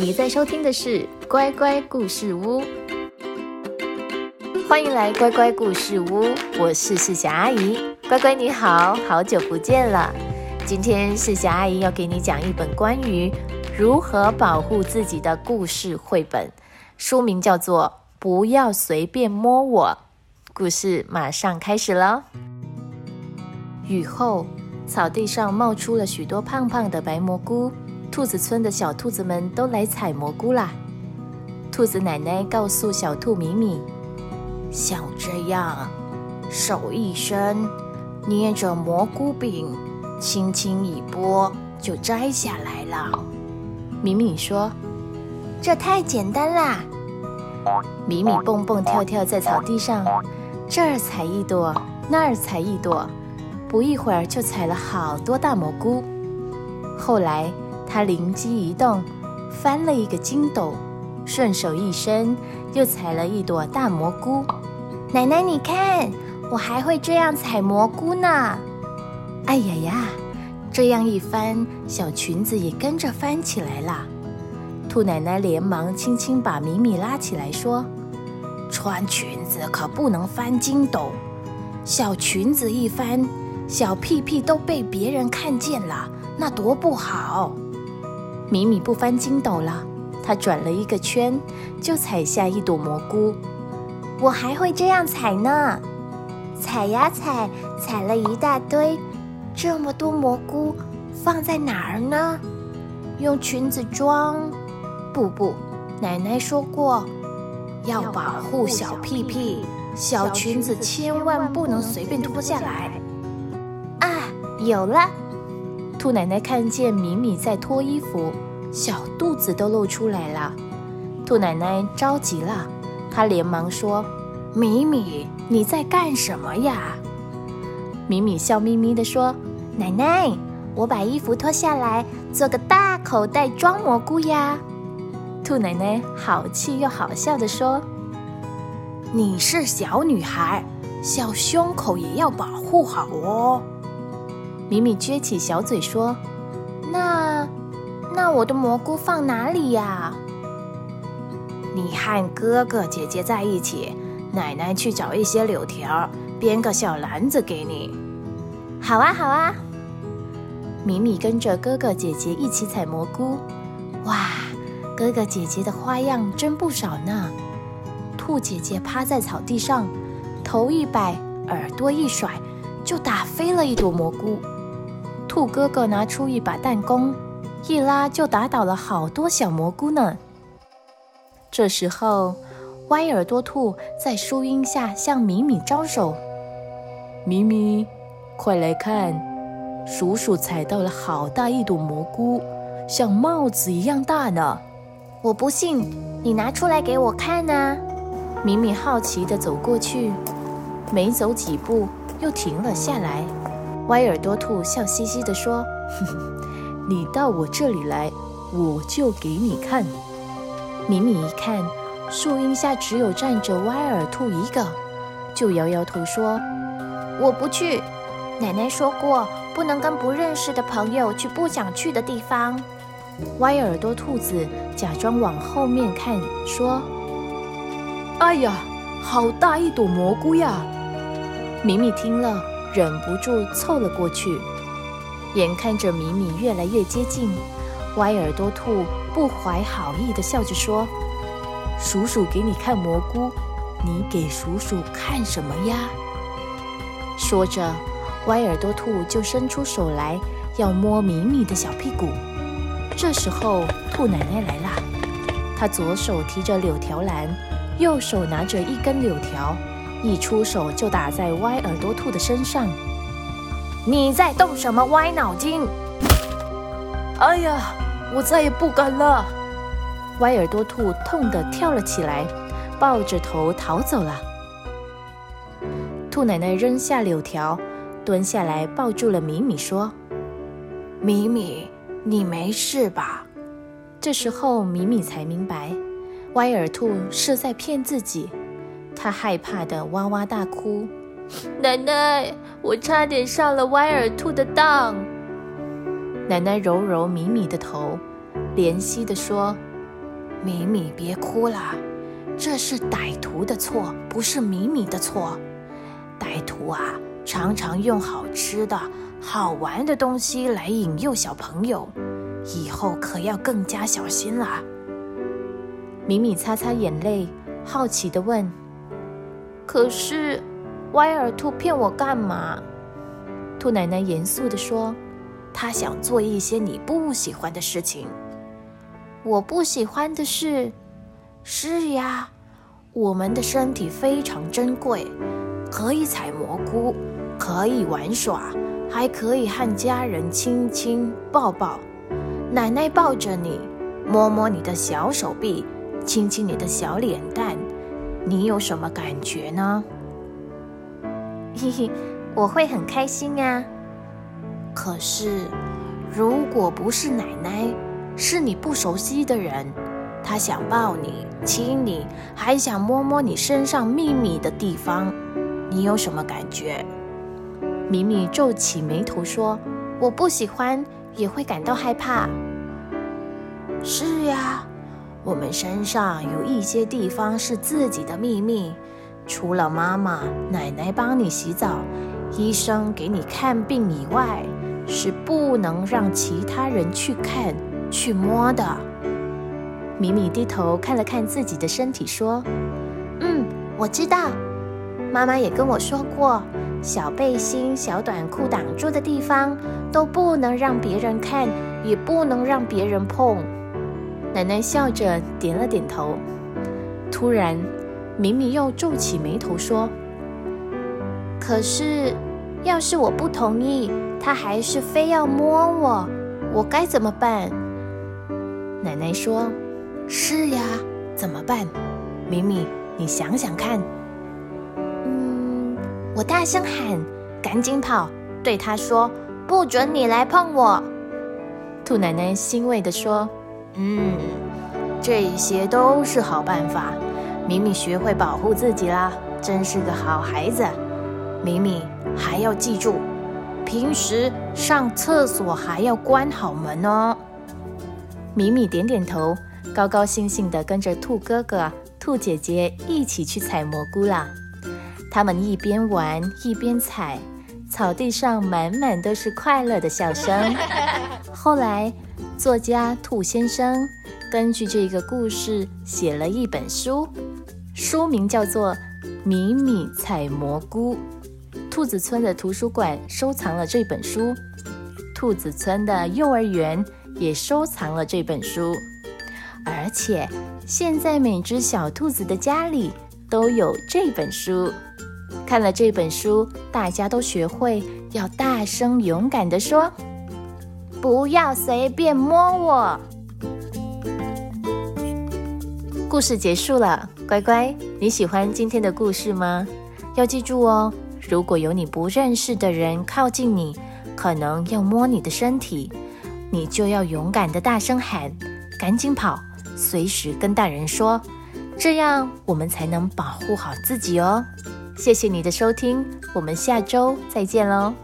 你在收听的是乖乖故事屋，欢迎来乖乖故事屋，我是世霞阿姨。乖乖你好，好久不见了。今天世霞阿姨要给你讲一本关于如何保护自己的故事绘本，书名叫做《不要随便摸我》。故事马上开始了。雨后，草地上冒出了许多胖胖的白蘑菇。兔子村的小兔子们都来采蘑菇啦。兔子奶奶告诉小兔米米：“像这样，手一伸，捏着蘑菇饼，轻轻一拨，就摘下来了。”米米说：“这太简单啦！”米米蹦蹦跳跳在草地上，这儿采一朵，那儿采一朵，不一会儿就采了好多大蘑菇。后来，他灵机一动，翻了一个筋斗，顺手一伸，又采了一朵大蘑菇。奶奶，你看，我还会这样采蘑菇呢！哎呀呀，这样一翻，小裙子也跟着翻起来了。兔奶奶连忙轻轻把米米拉起来，说：“穿裙子可不能翻筋斗，小裙子一翻，小屁屁都被别人看见了，那多不好。”米米不翻筋斗了，她转了一个圈，就采下一朵蘑菇。我还会这样采呢，采呀采，采了一大堆，这么多蘑菇放在哪儿呢？用裙子装？不不，奶奶说过，要保护小屁屁，小裙子千万不能随便脱下来。啊，有了！兔奶奶看见米米在脱衣服，小肚子都露出来了。兔奶奶着急了，她连忙说：“米米，你在干什么呀？”米米笑眯眯地说：“奶奶，我把衣服脱下来，做个大口袋装蘑菇呀。”兔奶奶好气又好笑地说：“你是小女孩，小胸口也要保护好哦。”米米撅起小嘴说：“那，那我的蘑菇放哪里呀？”你和哥哥姐姐在一起，奶奶去找一些柳条，编个小篮子给你。好啊，好啊。米米跟着哥哥姐姐一起采蘑菇。哇，哥哥姐姐的花样真不少呢。兔姐姐趴在草地上，头一摆，耳朵一甩，就打飞了一朵蘑菇。兔哥哥拿出一把弹弓，一拉就打倒了好多小蘑菇呢。这时候，歪耳朵兔在树荫下向米米招手：“米米，快来看，鼠鼠采到了好大一朵蘑菇，像帽子一样大呢！”我不信，你拿出来给我看呢。米米好奇地走过去，没走几步又停了下来。歪耳朵兔笑嘻嘻地说：“哼哼，你到我这里来，我就给你看。”米米一看，树荫下只有站着歪耳兔一个，就摇摇头说：“我不去。奶奶说过，不能跟不认识的朋友去不想去的地方。”歪耳朵兔子假装往后面看，说：“哎呀，好大一朵蘑菇呀！”米米听了。忍不住凑了过去，眼看着米米越来越接近，歪耳朵兔不怀好意地笑着说：“鼠鼠给你看蘑菇，你给鼠鼠看什么呀？”说着，歪耳朵兔就伸出手来要摸米米的小屁股。这时候，兔奶奶来了，她左手提着柳条篮，右手拿着一根柳条。一出手就打在歪耳朵兔的身上。你在动什么歪脑筋？哎呀，我再也不敢了！歪耳朵兔痛得跳了起来，抱着头逃走了。兔奶奶扔下柳条，蹲下来抱住了米米，说：“米米，你没事吧？”这时候，米米才明白，歪耳兔是在骗自己。他害怕的哇哇大哭，奶奶，我差点上了歪耳兔的当。奶奶揉揉米米的头，怜惜地说：“米米别哭了，这是歹徒的错，不是米米的错。歹徒啊，常常用好吃的好玩的东西来引诱小朋友，以后可要更加小心啦。米米擦擦眼泪，好奇地问：“可是，歪耳兔骗我干嘛？”兔奶奶严肃地说：“他想做一些你不喜欢的事情。”我不喜欢的是，是呀，我们的身体非常珍贵，可以采蘑菇，可以玩耍，还可以和家人亲亲抱抱。奶奶抱着你，摸摸你的小手臂。亲亲你的小脸蛋，你有什么感觉呢？嘿嘿，我会很开心啊。可是，如果不是奶奶，是你不熟悉的人，他想抱你、亲你，还想摸摸你身上秘密的地方，你有什么感觉？米米皱起眉头说：“我不喜欢，也会感到害怕。”是呀。我们身上有一些地方是自己的秘密，除了妈妈、奶奶帮你洗澡、医生给你看病以外，是不能让其他人去看、去摸的。米米低头看了看自己的身体，说：“嗯，我知道。妈妈也跟我说过，小背心、小短裤挡住的地方都不能让别人看，也不能让别人碰。”奶奶笑着点了点头。突然，明明又皱起眉头说：“可是，要是我不同意，他还是非要摸我，我该怎么办？”奶奶说：“是呀，怎么办？明明，你想想看。”嗯，我大声喊：“赶紧跑！”对他说：“不准你来碰我。”兔奶奶欣慰地说。嗯，这些都是好办法。米米学会保护自己啦，真是个好孩子。米米还要记住，平时上厕所还要关好门哦。米米点点头，高高兴兴地跟着兔哥哥、兔姐姐一起去采蘑菇啦。他们一边玩一边采，草地上满满都是快乐的笑声。后来。作家兔先生根据这个故事写了一本书，书名叫做《米米采蘑菇》。兔子村的图书馆收藏了这本书，兔子村的幼儿园也收藏了这本书，而且现在每只小兔子的家里都有这本书。看了这本书，大家都学会要大声勇敢地说。不要随便摸我。故事结束了，乖乖，你喜欢今天的故事吗？要记住哦，如果有你不认识的人靠近你，可能要摸你的身体，你就要勇敢地大声喊，赶紧跑，随时跟大人说，这样我们才能保护好自己哦。谢谢你的收听，我们下周再见喽。